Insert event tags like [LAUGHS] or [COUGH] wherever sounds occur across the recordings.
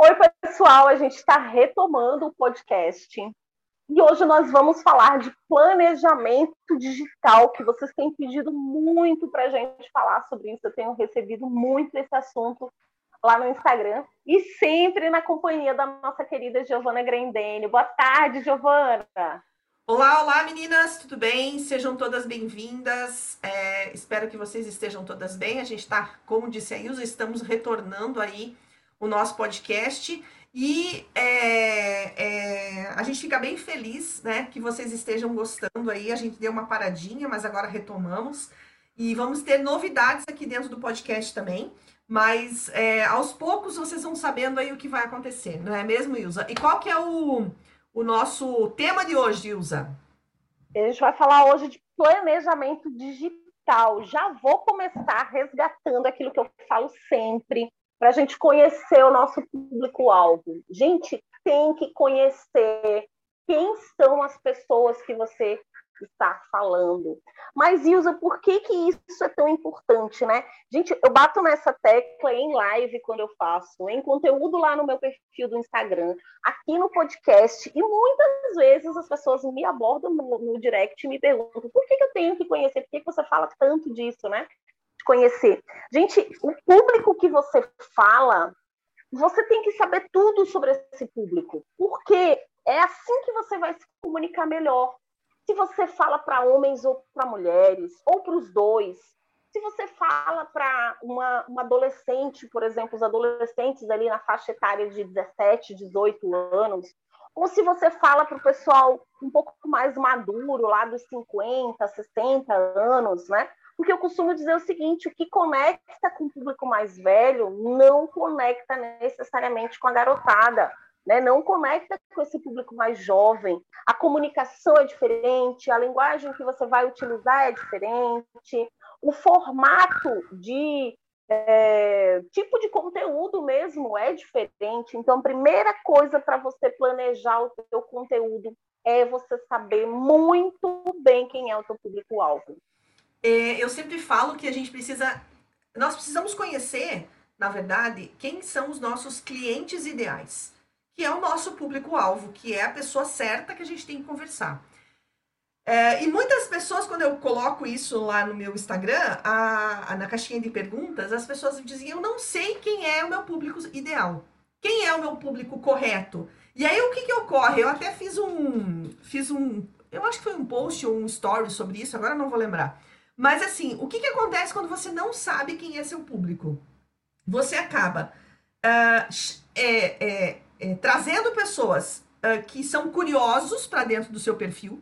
Oi, pessoal, a gente está retomando o podcast e hoje nós vamos falar de planejamento digital, que vocês têm pedido muito para a gente falar sobre isso. Eu tenho recebido muito esse assunto lá no Instagram e sempre na companhia da nossa querida Giovana Grendene. Boa tarde, Giovana! Olá, olá meninas, tudo bem? Sejam todas bem-vindas. É, espero que vocês estejam todas bem. A gente está, como disse a Ilza, estamos retornando aí o nosso podcast. E é, é, a gente fica bem feliz, né, que vocês estejam gostando aí. A gente deu uma paradinha, mas agora retomamos. E vamos ter novidades aqui dentro do podcast também. Mas é, aos poucos vocês vão sabendo aí o que vai acontecer, não é mesmo, Ilza? E qual que é o, o nosso tema de hoje, Ilza? A gente vai falar hoje de planejamento digital. Já vou começar resgatando aquilo que eu falo sempre para a gente conhecer o nosso público-alvo. Gente, tem que conhecer quem são as pessoas que você está falando. Mas, Ilza, por que, que isso é tão importante, né? Gente, eu bato nessa tecla em live quando eu faço, em conteúdo lá no meu perfil do Instagram, aqui no podcast, e muitas vezes as pessoas me abordam no, no direct e me perguntam por que, que eu tenho que conhecer, por que, que você fala tanto disso, né? Conhecer. Gente, o público que você fala, você tem que saber tudo sobre esse público, porque é assim que você vai se comunicar melhor. Se você fala para homens ou para mulheres, ou para os dois, se você fala para uma, uma, adolescente, por exemplo, os adolescentes ali na faixa etária de 17, 18 anos, ou se você fala para o pessoal um pouco mais maduro, lá dos 50, 60 anos, né? Porque eu costumo dizer o seguinte: o que conecta com o público mais velho não conecta necessariamente com a garotada. Né? Não conecta com esse público mais jovem. A comunicação é diferente, a linguagem que você vai utilizar é diferente, o formato de é, tipo de conteúdo mesmo é diferente. Então, a primeira coisa para você planejar o seu conteúdo é você saber muito bem quem é o seu público-alvo é, eu sempre falo que a gente precisa. Nós precisamos conhecer, na verdade, quem são os nossos clientes ideais, que é o nosso público-alvo, que é a pessoa certa que a gente tem que conversar. É, e muitas pessoas, quando eu coloco isso lá no meu Instagram, a, a, na caixinha de perguntas, as pessoas dizem: Eu não sei quem é o meu público ideal. Quem é o meu público correto? E aí o que, que ocorre? Eu até fiz um. Fiz um. Eu acho que foi um post ou um story sobre isso, agora não vou lembrar. Mas assim, o que, que acontece quando você não sabe quem é seu público? Você acaba uh, é, é, é, trazendo pessoas uh, que são curiosos para dentro do seu perfil.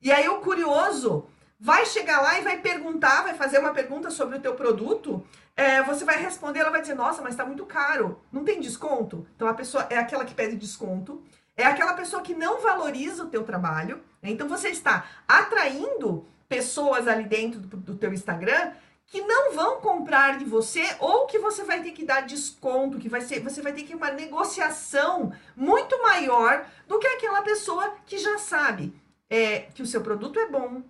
E aí o curioso vai chegar lá e vai perguntar, vai fazer uma pergunta sobre o teu produto. É, você vai responder, ela vai dizer, nossa, mas está muito caro, não tem desconto? Então a pessoa é aquela que pede desconto, é aquela pessoa que não valoriza o teu trabalho. Né? Então você está atraindo pessoas ali dentro do, do teu Instagram que não vão comprar de você ou que você vai ter que dar desconto, que vai ser, você vai ter que uma negociação muito maior do que aquela pessoa que já sabe é, que o seu produto é bom,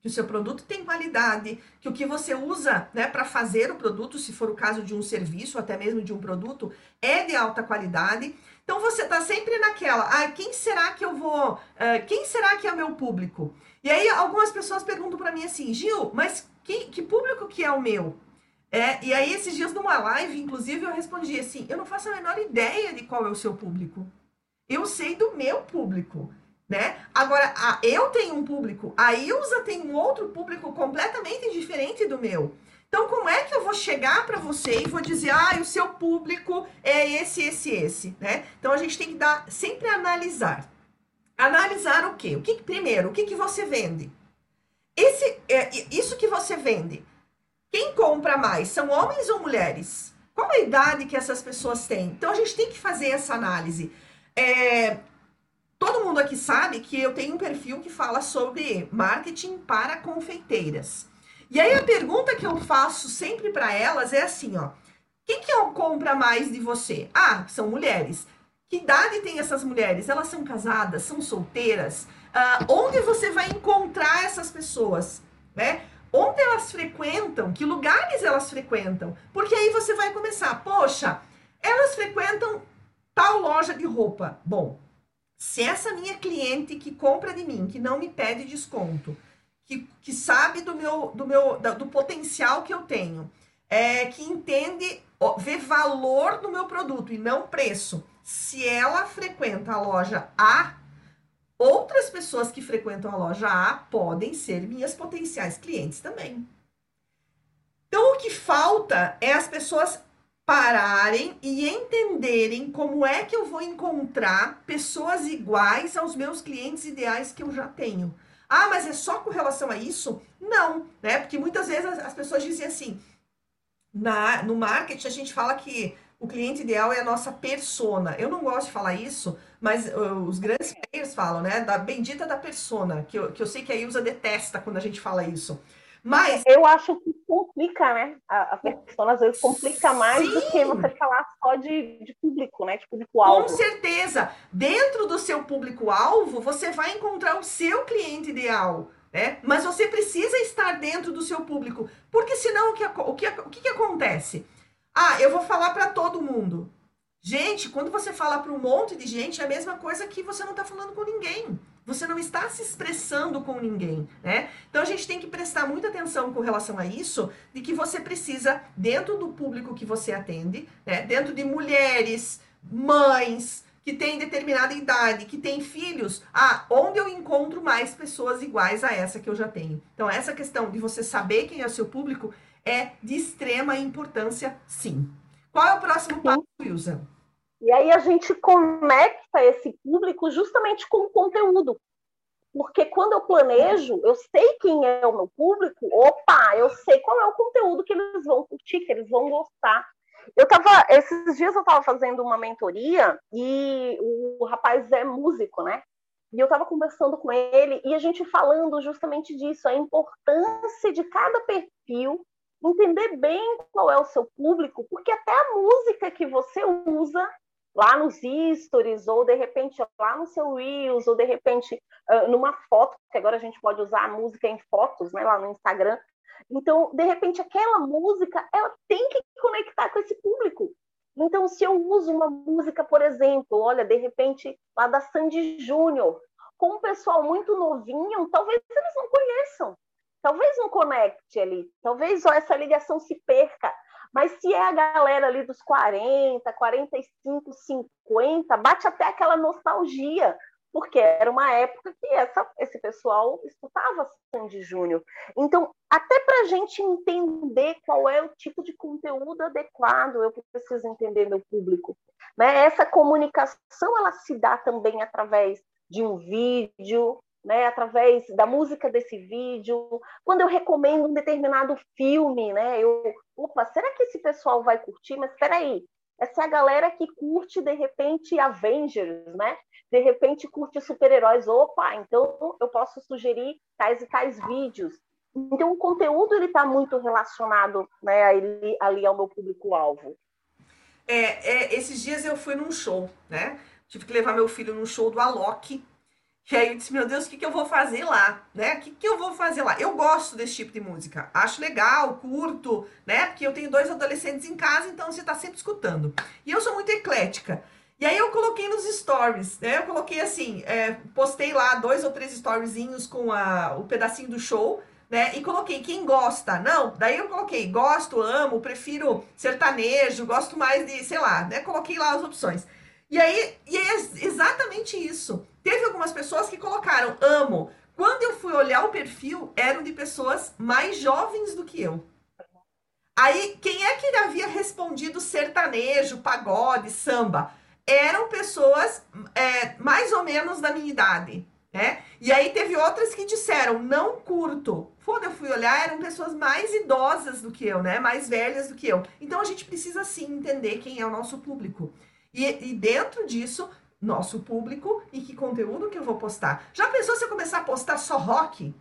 que o seu produto tem qualidade, que o que você usa né, para fazer o produto, se for o caso de um serviço, até mesmo de um produto, é de alta qualidade. Então você está sempre naquela, ah, quem será que eu vou, uh, quem será que é o meu público? E aí algumas pessoas perguntam para mim assim, Gil, mas que, que público que é o meu? É, e aí esses dias numa live, inclusive, eu respondi assim, eu não faço a menor ideia de qual é o seu público. Eu sei do meu público, né? Agora, a, eu tenho um público, a Ilza tem um outro público completamente diferente do meu. Então, como é que eu vou chegar para você e vou dizer, ah, o seu público é esse, esse, esse, né? Então, a gente tem que dar sempre analisar. Analisar o quê? O que primeiro, o que, que você vende? Esse, é, isso que você vende, quem compra mais? São homens ou mulheres? Qual a idade que essas pessoas têm? Então a gente tem que fazer essa análise. É, todo mundo aqui sabe que eu tenho um perfil que fala sobre marketing para confeiteiras. E aí a pergunta que eu faço sempre para elas é assim, ó: quem que compra mais de você? Ah, são mulheres. Que idade tem essas mulheres? Elas são casadas? São solteiras? Uh, onde você vai encontrar essas pessoas? Né? Onde elas frequentam? Que lugares elas frequentam? Porque aí você vai começar, poxa, elas frequentam tal loja de roupa. Bom, se essa minha cliente que compra de mim, que não me pede desconto, que, que sabe do meu, do meu do potencial que eu tenho, é, que entende, vê valor no meu produto e não preço. Se ela frequenta a loja A, outras pessoas que frequentam a loja A podem ser minhas potenciais clientes também. Então, o que falta é as pessoas pararem e entenderem como é que eu vou encontrar pessoas iguais aos meus clientes ideais que eu já tenho. Ah, mas é só com relação a isso? Não, né? Porque muitas vezes as, as pessoas dizem assim: na, no marketing a gente fala que o cliente ideal é a nossa persona. Eu não gosto de falar isso, mas uh, os grandes players falam, né? Da bendita da persona, que eu, que eu sei que a Ilza detesta quando a gente fala isso. Mas. Eu acho que complica, né? A, a persona às vezes complica mais Sim. do que você falar só de, de público, né? De público-alvo. Com certeza. Dentro do seu público-alvo, você vai encontrar o seu cliente ideal. Né? Mas você precisa estar dentro do seu público, porque senão o que, o que, o que, que acontece? Ah, eu vou falar para todo mundo. Gente, quando você fala para um monte de gente, é a mesma coisa que você não está falando com ninguém. Você não está se expressando com ninguém, né? Então a gente tem que prestar muita atenção com relação a isso, de que você precisa, dentro do público que você atende, né? Dentro de mulheres, mães, que têm determinada idade, que têm filhos, ah, onde eu encontro mais pessoas iguais a essa que eu já tenho. Então, essa questão de você saber quem é o seu público é de extrema importância, sim. Qual é o próximo passo, Wilson? E aí a gente conecta esse público justamente com o conteúdo. Porque quando eu planejo, eu sei quem é o meu público, opa, eu sei qual é o conteúdo que eles vão curtir, que eles vão gostar. Eu tava, esses dias eu estava fazendo uma mentoria e o rapaz é músico, né? E eu estava conversando com ele e a gente falando justamente disso, a importância de cada perfil, entender bem qual é o seu público, porque até a música que você usa lá nos stories, ou de repente lá no seu Reels, ou de repente numa foto, que agora a gente pode usar a música em fotos, né, lá no Instagram, então, de repente, aquela música, ela tem que conectar com esse público. Então, se eu uso uma música, por exemplo, olha, de repente, lá da Sandy Júnior, com um pessoal muito novinho, talvez eles não conheçam, talvez não conecte ali, talvez ó, essa ligação se perca. Mas se é a galera ali dos 40, 45, 50, bate até aquela nostalgia porque era uma época que essa, esse pessoal escutava Sandy Júnior. Então, até para a gente entender qual é o tipo de conteúdo adequado, eu preciso entender meu público. Né? Essa comunicação ela se dá também através de um vídeo, né, através da música desse vídeo, quando eu recomendo um determinado filme, né, eu, opa, será que esse pessoal vai curtir? Mas espera aí, essa é a galera que curte de repente Avengers, né? De repente curte super-heróis. Opa, então eu posso sugerir tais e tais vídeos. Então o conteúdo ele está muito relacionado, né, ali, ali ao meu público-alvo. É, é, esses dias eu fui num show, né? Tive que levar meu filho num show do Alok, e aí eu disse, meu Deus, o que, que eu vou fazer lá? Né? O que, que eu vou fazer lá? Eu gosto desse tipo de música. Acho legal, curto, né? Porque eu tenho dois adolescentes em casa, então você tá sempre escutando. E eu sou muito eclética. E aí eu coloquei nos stories, né? Eu coloquei assim, é, postei lá dois ou três storyzinhos com a, o pedacinho do show, né? E coloquei quem gosta. Não, daí eu coloquei gosto, amo, prefiro sertanejo, gosto mais de, sei lá, né? Coloquei lá as opções. E aí, e é exatamente isso. Teve algumas pessoas que colocaram amo. Quando eu fui olhar o perfil, eram de pessoas mais jovens do que eu. Aí, quem é que havia respondido sertanejo, pagode, samba? Eram pessoas é, mais ou menos da minha idade, né? E aí teve outras que disseram, não curto. Quando eu fui olhar, eram pessoas mais idosas do que eu, né? Mais velhas do que eu. Então a gente precisa sim entender quem é o nosso público. E, e dentro disso, nosso público e que conteúdo que eu vou postar. Já pensou se eu começar a postar só rock?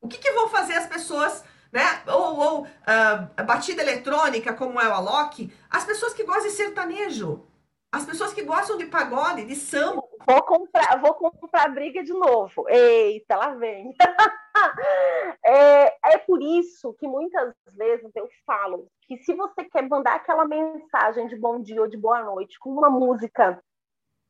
O que, que vão fazer as pessoas, né? Ou, ou uh, batida eletrônica, como é o Alok, as pessoas que gostam de sertanejo, as pessoas que gostam de pagode, de samba. Vou comprar, vou comprar briga de novo. Eita, lá vem. [LAUGHS] é, é por isso que muitas vezes eu falo que se você quer mandar aquela mensagem de bom dia ou de boa noite com uma música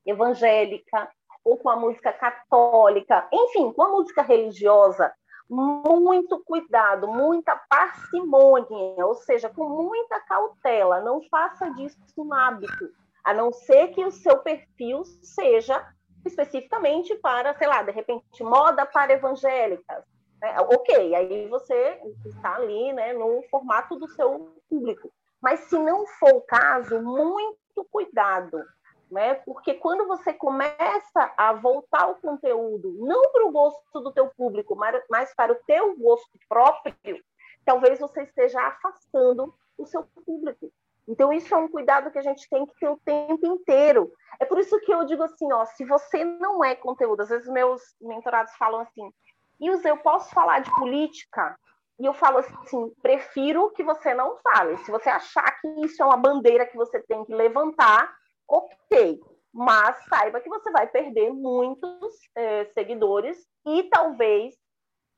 evangélica ou com a música católica, enfim, com a música religiosa, muito cuidado, muita parcimônia, ou seja, com muita cautela. Não faça disso um hábito, a não ser que o seu perfil seja especificamente para, sei lá, de repente, moda para evangélicas. Né? Ok, aí você está ali né, no formato do seu público. Mas se não for o caso, muito cuidado né? Porque quando você começa a voltar o conteúdo não para o gosto do teu público, mas para o teu gosto próprio, talvez você esteja afastando o seu público. Então isso é um cuidado que a gente tem que ter o tempo inteiro. É por isso que eu digo assim, ó, se você não é conteúdo, às vezes meus mentorados falam assim, Ilza, eu posso falar de política? E eu falo assim, prefiro que você não fale. Se você achar que isso é uma bandeira que você tem que levantar, ok, mas saiba que você vai perder muitos é, seguidores e talvez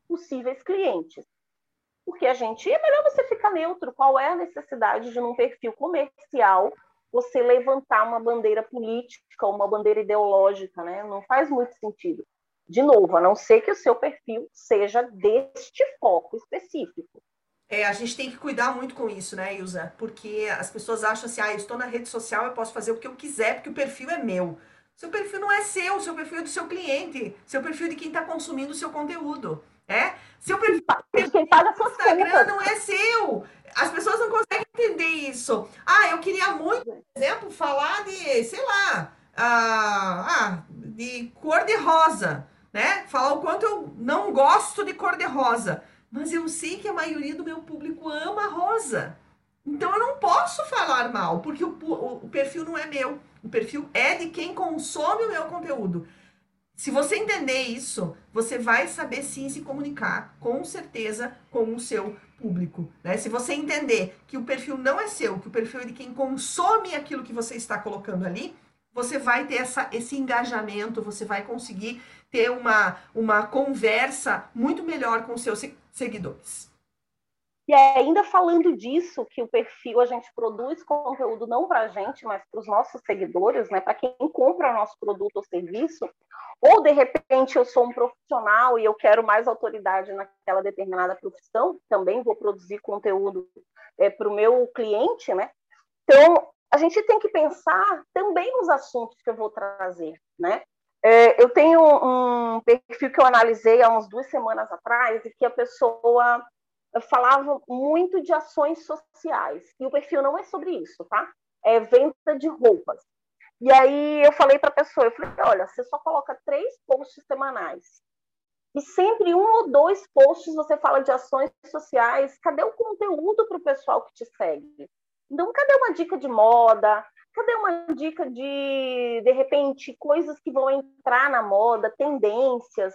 possíveis clientes. Porque a gente é melhor você ficar neutro. Qual é a necessidade de, num perfil comercial, você levantar uma bandeira política, uma bandeira ideológica, né? Não faz muito sentido. De novo, a não ser que o seu perfil seja deste foco específico. É, a gente tem que cuidar muito com isso, né, Ilza? Porque as pessoas acham assim, ah, eu estou na rede social, eu posso fazer o que eu quiser, porque o perfil é meu. Seu perfil não é seu, seu perfil é do seu cliente, seu perfil é de quem está consumindo o seu conteúdo. É? Seu perfil, perfil no Instagram não é seu. As pessoas não conseguem entender isso. Ah, eu queria muito, por exemplo, falar de, sei lá, ah, ah, de cor de rosa, né? Falar o quanto eu não gosto de cor de rosa mas eu sei que a maioria do meu público ama rosa. Então eu não posso falar mal, porque o, o, o, perfil não é meu. O perfil é de quem consome o meu conteúdo. Se você entender isso, você vai saber sim se comunicar, com certeza, com o seu público. Né? Se você entender que o perfil não é seu, que o perfil é de quem consome aquilo que você está colocando ali, você vai ter essa, esse engajamento, você vai conseguir ter uma, uma conversa muito melhor com seus seguidores. E ainda falando disso, que o perfil a gente produz conteúdo não para a gente, mas para os nossos seguidores, né? Para quem compra nosso produto ou serviço, ou de repente eu sou um profissional e eu quero mais autoridade naquela determinada profissão, também vou produzir conteúdo é, para o meu cliente, né? Então a gente tem que pensar também nos assuntos que eu vou trazer, né? É, eu tenho um perfil que eu analisei há umas duas semanas atrás e que a pessoa falava muito de ações sociais. E o perfil não é sobre isso, tá? É venda de roupas. E aí eu falei para a pessoa, eu falei, olha, você só coloca três posts semanais. E sempre um ou dois posts você fala de ações sociais. Cadê o conteúdo para o pessoal que te segue? Então, cadê uma dica de moda? Cadê uma dica de, de repente, coisas que vão entrar na moda, tendências,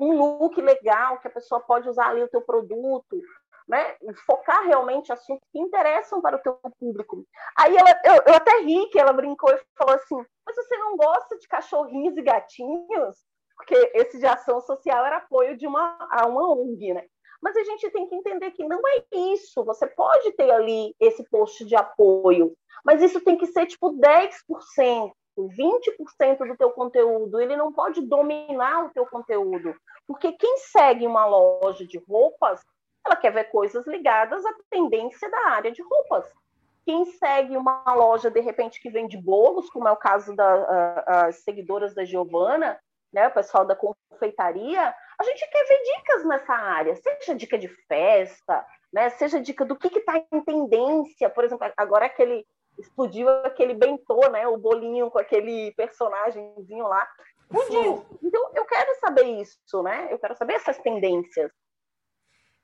um look legal que a pessoa pode usar ali o teu produto, né? Focar realmente assuntos que interessam para o teu público. Aí ela, eu, eu até ri que ela brincou e falou assim: mas você não gosta de cachorrinhos e gatinhos? Porque esse de ação social era apoio de uma, a uma ONG, né? Mas a gente tem que entender que não é isso. Você pode ter ali esse post de apoio, mas isso tem que ser tipo 10%, 20% do teu conteúdo. Ele não pode dominar o teu conteúdo, porque quem segue uma loja de roupas, ela quer ver coisas ligadas à tendência da área de roupas. Quem segue uma loja, de repente, que vende bolos, como é o caso das seguidoras da Giovana, né, o pessoal da confeitaria, a gente quer ver dicas nessa área, seja dica de festa, né, seja dica do que está em tendência, por exemplo, agora aquele explodiu aquele bentô, né, o bolinho com aquele personagemzinho lá, explodiu. Então eu quero saber isso, né? Eu quero saber essas tendências.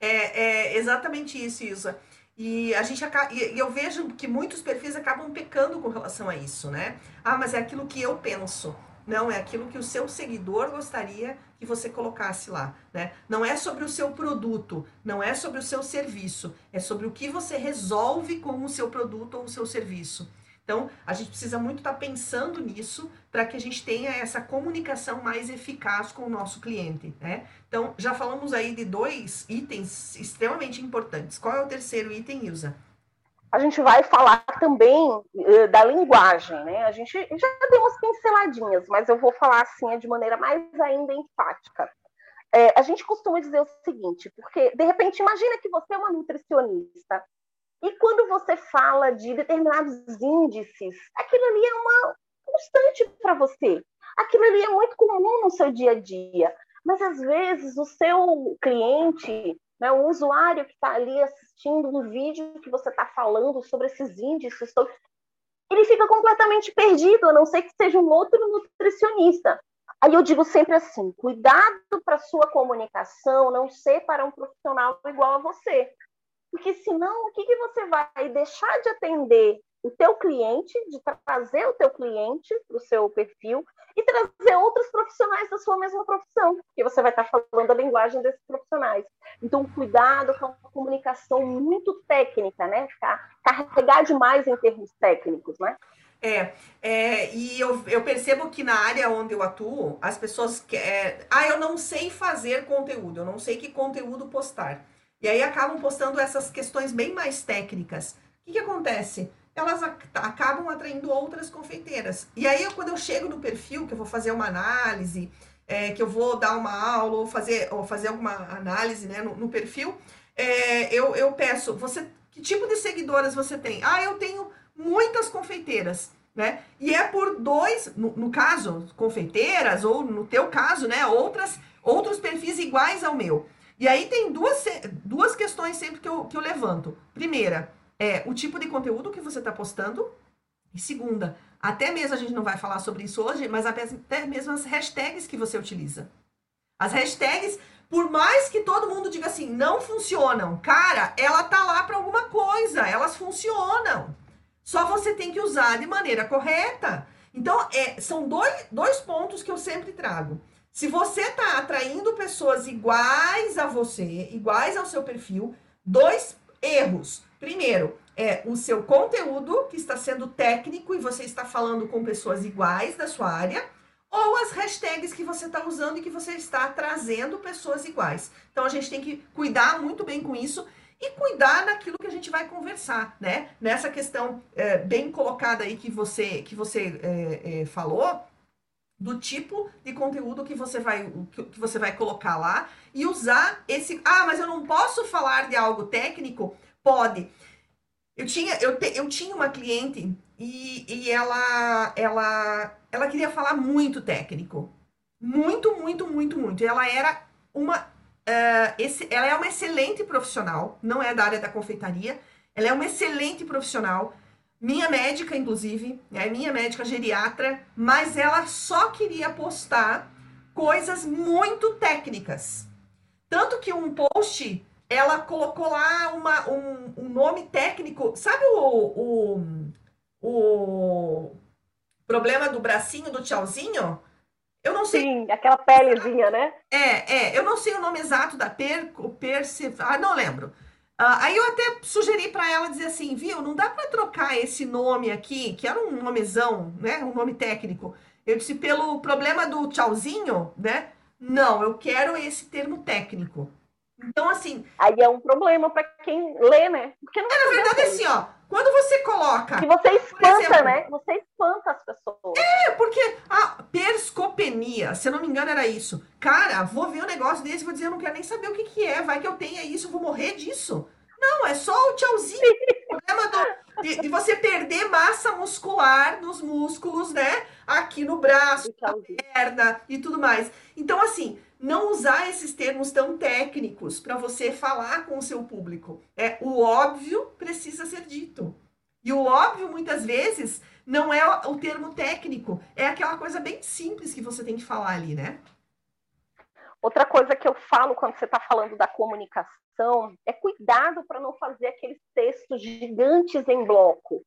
É, é exatamente isso, Isa. E a gente e eu vejo que muitos perfis acabam pecando com relação a isso, né? Ah, mas é aquilo que eu penso. Não, é aquilo que o seu seguidor gostaria você colocasse lá, né? Não é sobre o seu produto, não é sobre o seu serviço, é sobre o que você resolve com o seu produto ou o seu serviço. Então, a gente precisa muito estar tá pensando nisso para que a gente tenha essa comunicação mais eficaz com o nosso cliente, né? Então, já falamos aí de dois itens extremamente importantes. Qual é o terceiro item, Ilza? A gente vai falar também uh, da linguagem, né? A gente já deu umas pinceladinhas, mas eu vou falar assim de maneira mais ainda enfática. É, a gente costuma dizer o seguinte, porque de repente imagina que você é uma nutricionista e quando você fala de determinados índices, aquilo ali é uma constante para você. Aquilo ali é muito comum no seu dia a dia. Mas às vezes o seu cliente, né, o usuário que está ali assistindo um vídeo que você está falando sobre esses índices, ele fica completamente perdido, a não ser que seja um outro nutricionista. Aí eu digo sempre assim: cuidado para sua comunicação não ser para um profissional igual a você. Porque senão, o que, que você vai deixar de atender o teu cliente, de trazer o teu cliente para o seu perfil e trazer outros profissionais da sua mesma profissão, porque você vai estar falando a linguagem desses profissionais. Então, cuidado com a comunicação muito técnica, né? Carregar demais em termos técnicos, né? É, é, e eu, eu percebo que na área onde eu atuo, as pessoas que, é, ah, eu não sei fazer conteúdo, eu não sei que conteúdo postar. E aí acabam postando essas questões bem mais técnicas. O que, que acontece? Elas acabam atraindo outras confeiteiras. E aí, quando eu chego no perfil, que eu vou fazer uma análise, é, que eu vou dar uma aula ou fazer, ou fazer alguma análise né, no, no perfil, é, eu, eu peço, você, que tipo de seguidoras você tem? Ah, eu tenho muitas confeiteiras, né? E é por dois, no, no caso, confeiteiras, ou no teu caso, né, outras, outros perfis iguais ao meu. E aí tem duas, duas questões sempre que eu, que eu levanto. Primeira, é o tipo de conteúdo que você está postando. E segunda, até mesmo a gente não vai falar sobre isso hoje, mas até mesmo as hashtags que você utiliza. As hashtags, por mais que todo mundo diga assim, não funcionam, cara, ela tá lá para alguma coisa, elas funcionam. Só você tem que usar de maneira correta. Então, é, são dois, dois pontos que eu sempre trago. Se você está atraindo pessoas iguais a você, iguais ao seu perfil, dois erros. Primeiro, é o seu conteúdo que está sendo técnico e você está falando com pessoas iguais da sua área, ou as hashtags que você está usando e que você está trazendo pessoas iguais. Então a gente tem que cuidar muito bem com isso e cuidar daquilo que a gente vai conversar, né? Nessa questão é, bem colocada aí que você que você é, é, falou, do tipo de conteúdo que você vai que você vai colocar lá e usar esse ah mas eu não posso falar de algo técnico pode. Eu tinha eu, te, eu tinha uma cliente e, e ela ela ela queria falar muito técnico. Muito muito muito muito. Ela era uma uh, esse, ela é uma excelente profissional não é da área da confeitaria. Ela é uma excelente profissional minha médica, inclusive, é minha médica geriatra, mas ela só queria postar coisas muito técnicas. Tanto que um post, ela colocou lá uma, um, um nome técnico. Sabe o, o, o problema do bracinho do tchauzinho? Eu não sei. Sim, aquela pelezinha, né? É, é. Eu não sei o nome exato da per, perce, ah, não lembro. Uh, aí eu até sugeri para ela dizer assim, viu, não dá para trocar esse nome aqui, que era um nomezão, né, um nome técnico. Eu disse pelo problema do tchauzinho, né? Não, eu quero esse termo técnico. Então assim, aí é um problema para quem lê, né? Porque não é, na verdade assim, ó, quando você coloca. Que você espanta, exemplo, né? Você espanta as pessoas. É, porque a perscopenia, se eu não me engano, era isso. Cara, vou ver um negócio desse e vou dizer, eu não quero nem saber o que, que é. Vai que eu tenha isso, vou morrer disso. Não, é só o tchauzinho. Do, de, de, você perder massa muscular nos músculos, né? Aqui no braço, na perna e tudo mais. Então, assim, não usar esses termos tão técnicos para você falar com o seu público. É o óbvio precisa ser dito. E o óbvio muitas vezes não é o termo técnico, é aquela coisa bem simples que você tem que falar ali, né? Outra coisa que eu falo quando você está falando da comunicação é cuidado para não fazer aqueles textos gigantes em bloco.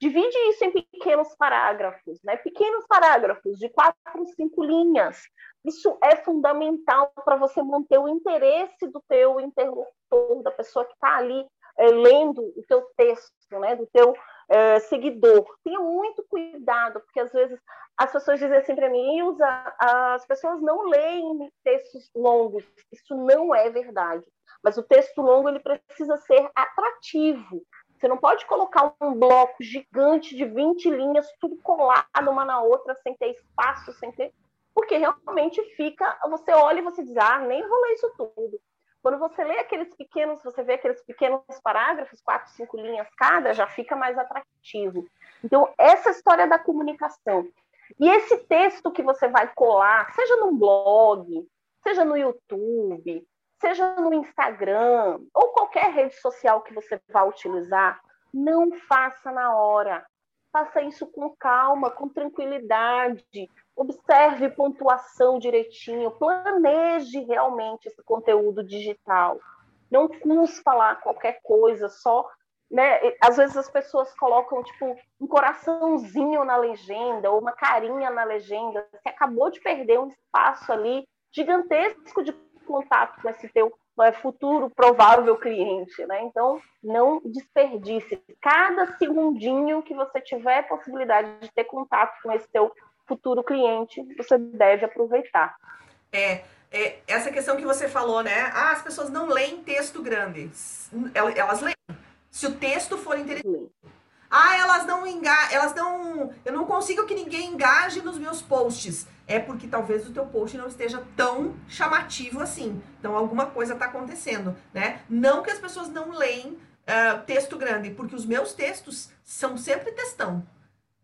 Divide isso em pequenos parágrafos, né? Pequenos parágrafos de quatro, cinco linhas. Isso é fundamental para você manter o interesse do teu interlocutor, da pessoa que está ali é, lendo o teu texto, né? Do teu é, seguidor. Tenha muito cuidado, porque às vezes as pessoas dizem assim para mim, as pessoas não leem textos longos. Isso não é verdade. Mas o texto longo ele precisa ser atrativo. Você não pode colocar um bloco gigante de 20 linhas, tudo colado uma na outra, sem ter espaço, sem ter. Porque realmente fica. Você olha e você diz, ah, nem vou ler isso tudo. Quando você lê aqueles pequenos, você vê aqueles pequenos parágrafos, quatro, cinco linhas cada, já fica mais atrativo. Então, essa história da comunicação. E esse texto que você vai colar, seja num blog, seja no YouTube, seja no Instagram, ou qualquer rede social que você vá utilizar, não faça na hora. Faça isso com calma, com tranquilidade, observe pontuação direitinho, planeje realmente esse conteúdo digital. Não custa falar qualquer coisa, só. Né? Às vezes as pessoas colocam tipo um coraçãozinho na legenda ou uma carinha na legenda. Você acabou de perder um espaço ali gigantesco de contato com esse teu é, futuro provável cliente, né? Então, não desperdice. Cada segundinho que você tiver possibilidade de ter contato com esse teu futuro cliente, você deve aproveitar. É, é, essa questão que você falou, né? Ah, as pessoas não leem texto grande. Elas leem. Se o texto for interessante. Ah, elas não engajam, elas não. Eu não consigo que ninguém engaje nos meus posts. É porque talvez o teu post não esteja tão chamativo assim. Então alguma coisa está acontecendo, né? Não que as pessoas não leem uh, texto grande, porque os meus textos são sempre textão.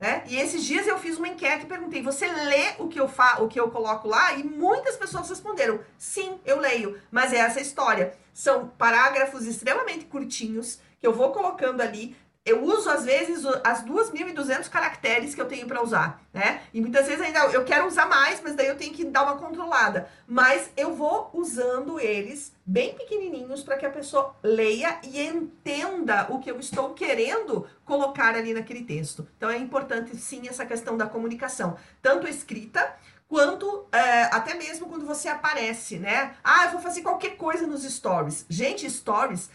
Né? E esses dias eu fiz uma enquete e perguntei: você lê o que eu fa o que eu coloco lá? E muitas pessoas responderam: sim, eu leio. Mas é essa história. São parágrafos extremamente curtinhos que eu vou colocando ali eu uso às vezes as 2.200 caracteres que eu tenho para usar, né? E muitas vezes ainda eu quero usar mais, mas daí eu tenho que dar uma controlada. Mas eu vou usando eles bem pequenininhos para que a pessoa leia e entenda o que eu estou querendo colocar ali naquele texto. Então é importante sim essa questão da comunicação, tanto escrita quanto é, até mesmo quando você aparece, né? Ah, eu vou fazer qualquer coisa nos stories. Gente, stories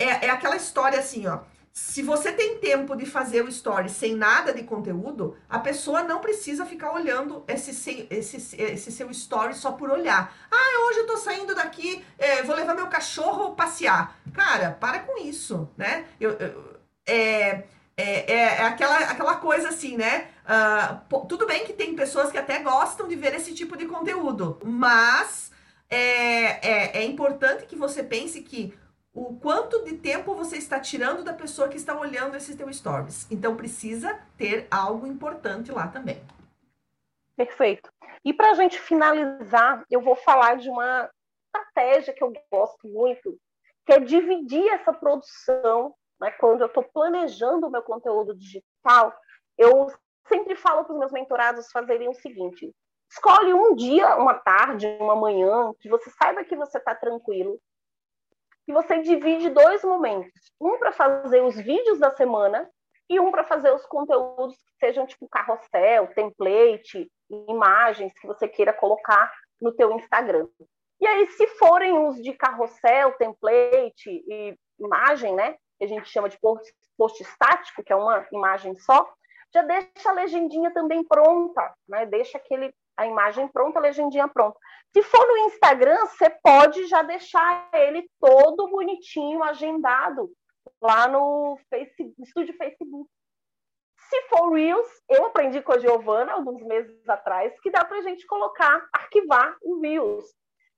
é, é aquela história assim, ó se você tem tempo de fazer o story sem nada de conteúdo, a pessoa não precisa ficar olhando esse, esse, esse seu story só por olhar. Ah, hoje eu tô saindo daqui, é, vou levar meu cachorro passear. Cara, para com isso, né? Eu, eu é, é, é, aquela, aquela coisa assim, né? Uh, tudo bem que tem pessoas que até gostam de ver esse tipo de conteúdo, mas é, é, é importante que você pense que o quanto de tempo você está tirando da pessoa que está olhando esses teus stories. Então precisa ter algo importante lá também. Perfeito. E para a gente finalizar, eu vou falar de uma estratégia que eu gosto muito, que é dividir essa produção. Né? Quando eu estou planejando o meu conteúdo digital, eu sempre falo para os meus mentorados fazerem o seguinte: escolhe um dia, uma tarde, uma manhã, que você saiba que você está tranquilo, e você divide dois momentos. Um para fazer os vídeos da semana e um para fazer os conteúdos que sejam tipo carrossel, template, imagens que você queira colocar no teu Instagram. E aí, se forem os de carrossel, template e imagem, né? Que a gente chama de post, post estático, que é uma imagem só, já deixa a legendinha também pronta, né? Deixa aquele a imagem pronta, a legendinha pronta. Se for no Instagram, você pode já deixar ele todo bonitinho, agendado lá no Facebook, estúdio Facebook. Se for Reels, eu aprendi com a Giovana alguns meses atrás que dá para a gente colocar, arquivar o Reels.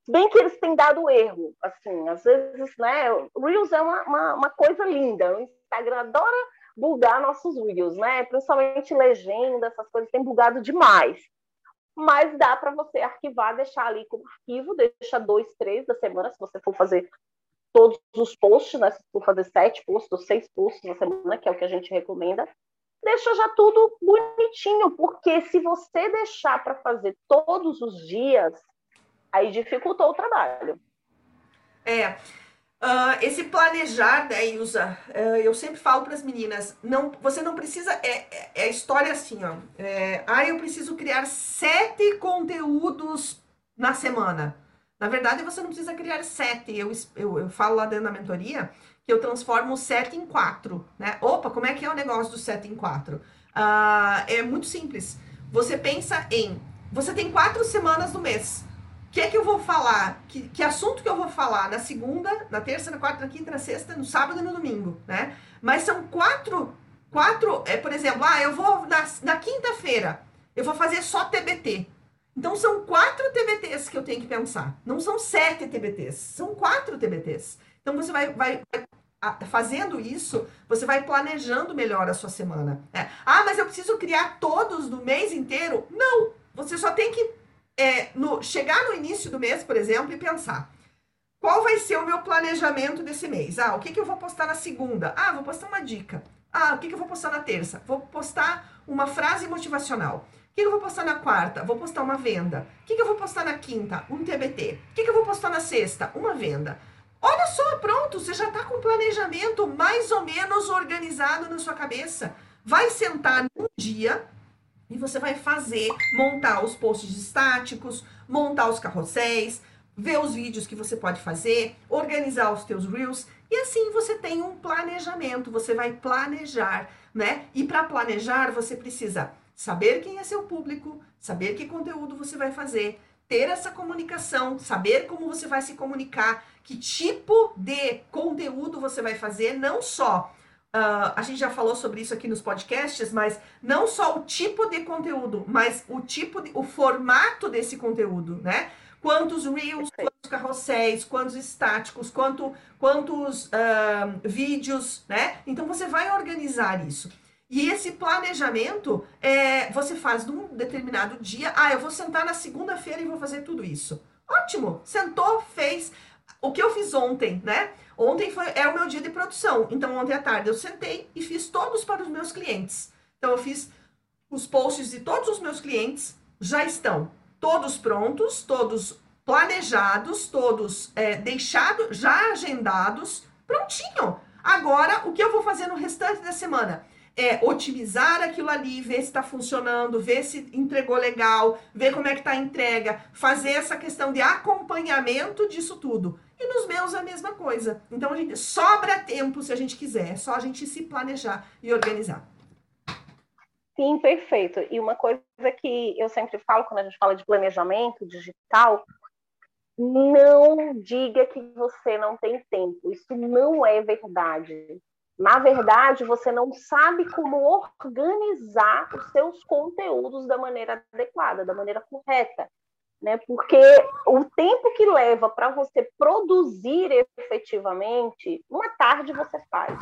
Bem que eles têm dado erro, assim, às vezes, né? Reels é uma, uma, uma coisa linda. O Instagram adora bugar nossos Reels, né? Principalmente legenda, essas coisas tem bugado demais mas dá para você arquivar, deixar ali como arquivo, deixa dois, três da semana, se você for fazer todos os posts, né? Se for fazer sete posts ou seis posts na semana, que é o que a gente recomenda, deixa já tudo bonitinho, porque se você deixar para fazer todos os dias, aí dificultou o trabalho. É. Uh, esse planejar, né, Ilza, uh, eu sempre falo para as meninas, não, você não precisa, é, é, é história assim, ó, é, ah, eu preciso criar sete conteúdos na semana. Na verdade, você não precisa criar sete. Eu, eu, eu falo lá dentro da mentoria que eu transformo 7 em 4, né? Opa, como é que é o negócio do 7 em 4? Uh, é muito simples. Você pensa em, você tem quatro semanas no mês. Que é que eu vou falar? Que, que assunto que eu vou falar na segunda, na terça, na quarta, na quinta, na sexta, no sábado e no domingo, né? Mas são quatro, quatro, é, por exemplo, ah, eu vou na, na quinta-feira, eu vou fazer só TBT. Então são quatro TBTs que eu tenho que pensar. Não são sete TBTs, são quatro TBTs. Então você vai, vai, fazendo isso, você vai planejando melhor a sua semana. Né? Ah, mas eu preciso criar todos do mês inteiro? Não! Você só tem que é, no, chegar no início do mês, por exemplo, e pensar. Qual vai ser o meu planejamento desse mês? Ah, o que, que eu vou postar na segunda? Ah, vou postar uma dica. Ah, o que, que eu vou postar na terça? Vou postar uma frase motivacional. O que, que eu vou postar na quarta? Vou postar uma venda. O que, que eu vou postar na quinta? Um TBT. O que, que eu vou postar na sexta? Uma venda. Olha só, pronto, você já está com o planejamento mais ou menos organizado na sua cabeça. Vai sentar num dia e você vai fazer, montar os posts estáticos, montar os carrosséis, ver os vídeos que você pode fazer, organizar os teus reels e assim você tem um planejamento, você vai planejar, né? E para planejar você precisa saber quem é seu público, saber que conteúdo você vai fazer, ter essa comunicação, saber como você vai se comunicar, que tipo de conteúdo você vai fazer, não só. Uh, a gente já falou sobre isso aqui nos podcasts, mas não só o tipo de conteúdo, mas o tipo de, o formato desse conteúdo, né? Quantos reels, quantos carrosséis, quantos estáticos, quanto, quantos uh, vídeos, né? Então você vai organizar isso. E esse planejamento é, você faz num determinado dia. Ah, eu vou sentar na segunda-feira e vou fazer tudo isso. Ótimo! Sentou, fez. O que eu fiz ontem, né? Ontem foi, é o meu dia de produção. Então, ontem à tarde eu sentei e fiz todos para os meus clientes. Então, eu fiz os posts de todos os meus clientes, já estão todos prontos, todos planejados, todos é, deixados, já agendados, prontinho. Agora, o que eu vou fazer no restante da semana? É otimizar aquilo ali, ver se está funcionando, ver se entregou legal, ver como é que está a entrega, fazer essa questão de acompanhamento disso tudo. E nos meus a mesma coisa. Então a gente sobra tempo se a gente quiser, é só a gente se planejar e organizar. Sim, perfeito. E uma coisa que eu sempre falo quando a gente fala de planejamento digital, não diga que você não tem tempo. Isso não é verdade. Na verdade, você não sabe como organizar os seus conteúdos da maneira adequada, da maneira correta. Né? Porque o tempo que leva para você produzir efetivamente, uma tarde você faz,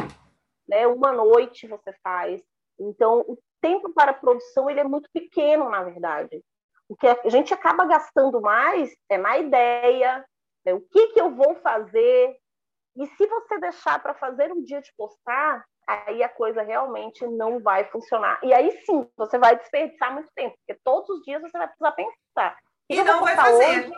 né? uma noite você faz. Então, o tempo para a produção ele é muito pequeno, na verdade. O que a gente acaba gastando mais é na ideia, né? o que, que eu vou fazer, e se você deixar para fazer um dia de postar, aí a coisa realmente não vai funcionar. E aí sim, você vai desperdiçar muito tempo, porque todos os dias você vai precisar pensar. E, não vai fazer. Hoje,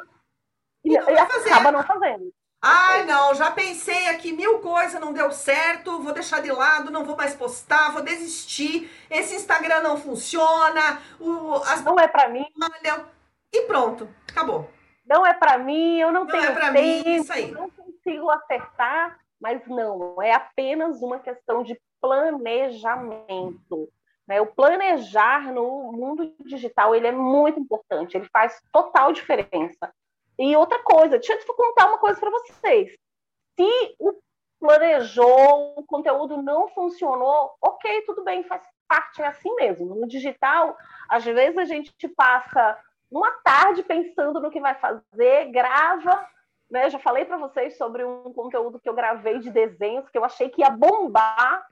e, e, não e vai fazer. acaba não fazendo. Ai, não, já pensei aqui mil coisas, não deu certo, vou deixar de lado, não vou mais postar, vou desistir. Esse Instagram não funciona, o, as... não é para mim. E pronto, acabou. Não é para mim, eu não, não tenho é pra tempo, mim, isso aí. não consigo acertar, mas não, é apenas uma questão de planejamento. Né? O planejar no mundo digital ele é muito importante, ele faz total diferença. E outra coisa, deixa eu contar uma coisa para vocês. Se o planejou, o conteúdo não funcionou, ok, tudo bem, faz parte, é assim mesmo. No digital, às vezes a gente passa uma tarde pensando no que vai fazer, grava né, já falei para vocês sobre um conteúdo que eu gravei de desenhos que eu achei que ia bombar,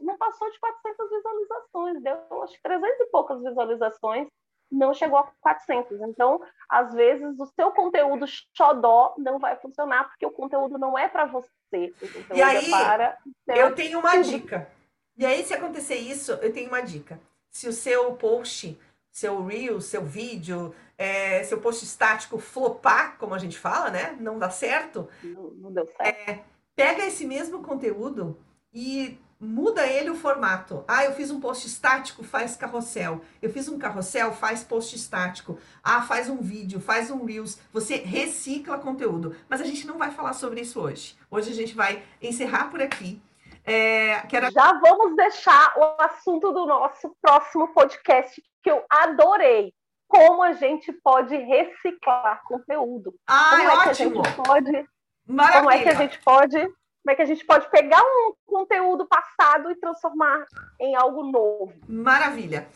não passou de 400 visualizações, deu acho que 300 e poucas visualizações, não chegou a 400. Então, às vezes, o seu conteúdo xodó não vai funcionar, porque o conteúdo não é para você. e aí, é eu tenho uma dica. E aí, se acontecer isso, eu tenho uma dica. Se o seu post, seu reel, seu vídeo, é, seu post estático flopar, como a gente fala, né? Não dá certo. Não, não deu certo. É, pega esse mesmo conteúdo e muda ele o formato. Ah, eu fiz um post estático, faz carrossel. Eu fiz um carrossel, faz post estático. Ah, faz um vídeo, faz um Reels. Você recicla conteúdo. Mas a gente não vai falar sobre isso hoje. Hoje a gente vai encerrar por aqui. É, quero... Já vamos deixar o assunto do nosso próximo podcast, que eu adorei. Como a gente pode reciclar conteúdo. Ah, como é, ótimo. que a gente pode. Maravilha. Como é que a gente pode como é que a gente pode pegar um conteúdo passado e transformar em algo novo. Maravilha.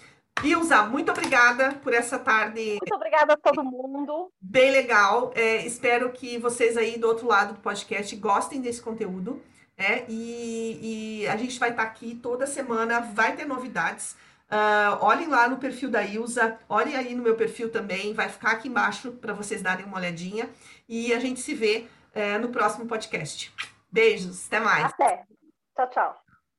Ilza, muito obrigada por essa tarde. Muito obrigada a todo mundo. Bem legal. É, espero que vocês aí do outro lado do podcast gostem desse conteúdo. É, e, e a gente vai estar aqui toda semana, vai ter novidades. Uh, olhem lá no perfil da Ilza, olhem aí no meu perfil também, vai ficar aqui embaixo para vocês darem uma olhadinha. E a gente se vê uh, no próximo podcast. Beijos, até mais. Até. Tchau, tchau.